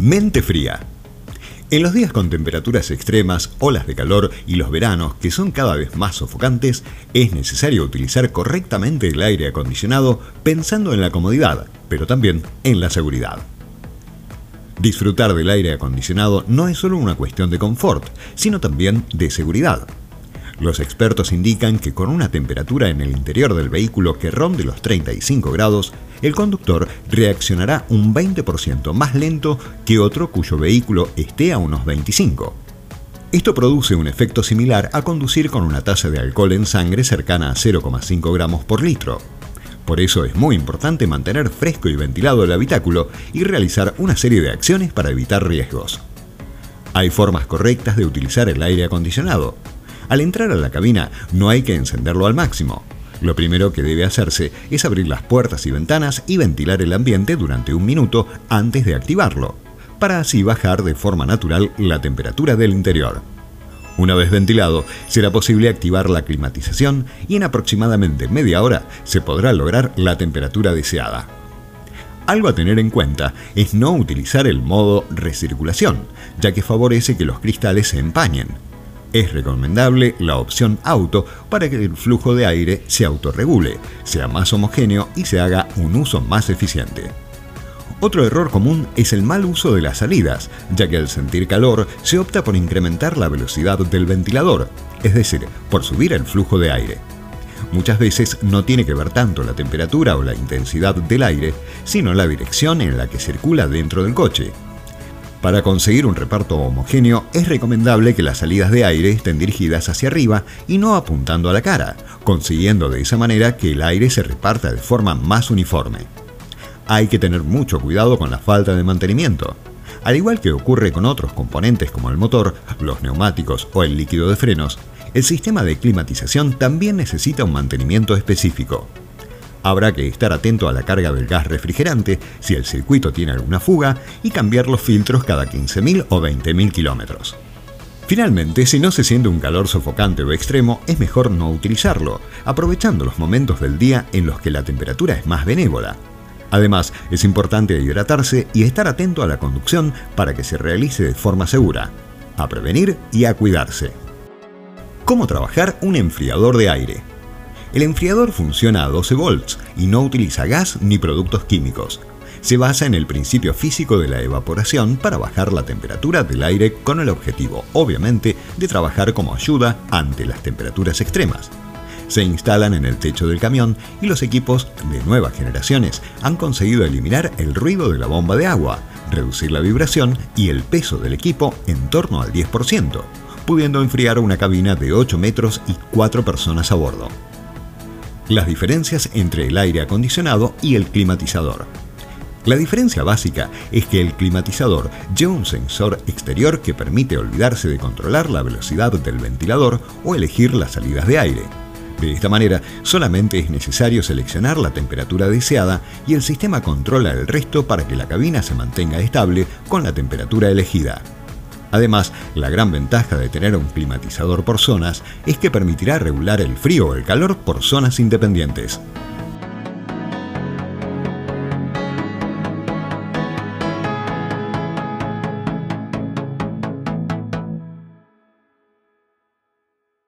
Mente fría. En los días con temperaturas extremas, olas de calor y los veranos que son cada vez más sofocantes, es necesario utilizar correctamente el aire acondicionado pensando en la comodidad, pero también en la seguridad. Disfrutar del aire acondicionado no es solo una cuestión de confort, sino también de seguridad. Los expertos indican que con una temperatura en el interior del vehículo que ronde los 35 grados, el conductor reaccionará un 20% más lento que otro cuyo vehículo esté a unos 25. Esto produce un efecto similar a conducir con una tasa de alcohol en sangre cercana a 0,5 gramos por litro. Por eso es muy importante mantener fresco y ventilado el habitáculo y realizar una serie de acciones para evitar riesgos. Hay formas correctas de utilizar el aire acondicionado. Al entrar a la cabina no hay que encenderlo al máximo. Lo primero que debe hacerse es abrir las puertas y ventanas y ventilar el ambiente durante un minuto antes de activarlo, para así bajar de forma natural la temperatura del interior. Una vez ventilado, será posible activar la climatización y en aproximadamente media hora se podrá lograr la temperatura deseada. Algo a tener en cuenta es no utilizar el modo recirculación, ya que favorece que los cristales se empañen, es recomendable la opción auto para que el flujo de aire se autorregule, sea más homogéneo y se haga un uso más eficiente. Otro error común es el mal uso de las salidas, ya que al sentir calor se opta por incrementar la velocidad del ventilador, es decir, por subir el flujo de aire. Muchas veces no tiene que ver tanto la temperatura o la intensidad del aire, sino la dirección en la que circula dentro del coche, para conseguir un reparto homogéneo es recomendable que las salidas de aire estén dirigidas hacia arriba y no apuntando a la cara, consiguiendo de esa manera que el aire se reparta de forma más uniforme. Hay que tener mucho cuidado con la falta de mantenimiento. Al igual que ocurre con otros componentes como el motor, los neumáticos o el líquido de frenos, el sistema de climatización también necesita un mantenimiento específico. Habrá que estar atento a la carga del gas refrigerante si el circuito tiene alguna fuga y cambiar los filtros cada 15.000 o 20.000 kilómetros. Finalmente, si no se siente un calor sofocante o extremo, es mejor no utilizarlo, aprovechando los momentos del día en los que la temperatura es más benévola. Además, es importante hidratarse y estar atento a la conducción para que se realice de forma segura, a prevenir y a cuidarse. ¿Cómo trabajar un enfriador de aire? El enfriador funciona a 12 volts y no utiliza gas ni productos químicos. Se basa en el principio físico de la evaporación para bajar la temperatura del aire con el objetivo, obviamente, de trabajar como ayuda ante las temperaturas extremas. Se instalan en el techo del camión y los equipos de nuevas generaciones han conseguido eliminar el ruido de la bomba de agua, reducir la vibración y el peso del equipo en torno al 10%, pudiendo enfriar una cabina de 8 metros y 4 personas a bordo las diferencias entre el aire acondicionado y el climatizador. La diferencia básica es que el climatizador lleva un sensor exterior que permite olvidarse de controlar la velocidad del ventilador o elegir las salidas de aire. De esta manera, solamente es necesario seleccionar la temperatura deseada y el sistema controla el resto para que la cabina se mantenga estable con la temperatura elegida. Además, la gran ventaja de tener un climatizador por zonas es que permitirá regular el frío o el calor por zonas independientes.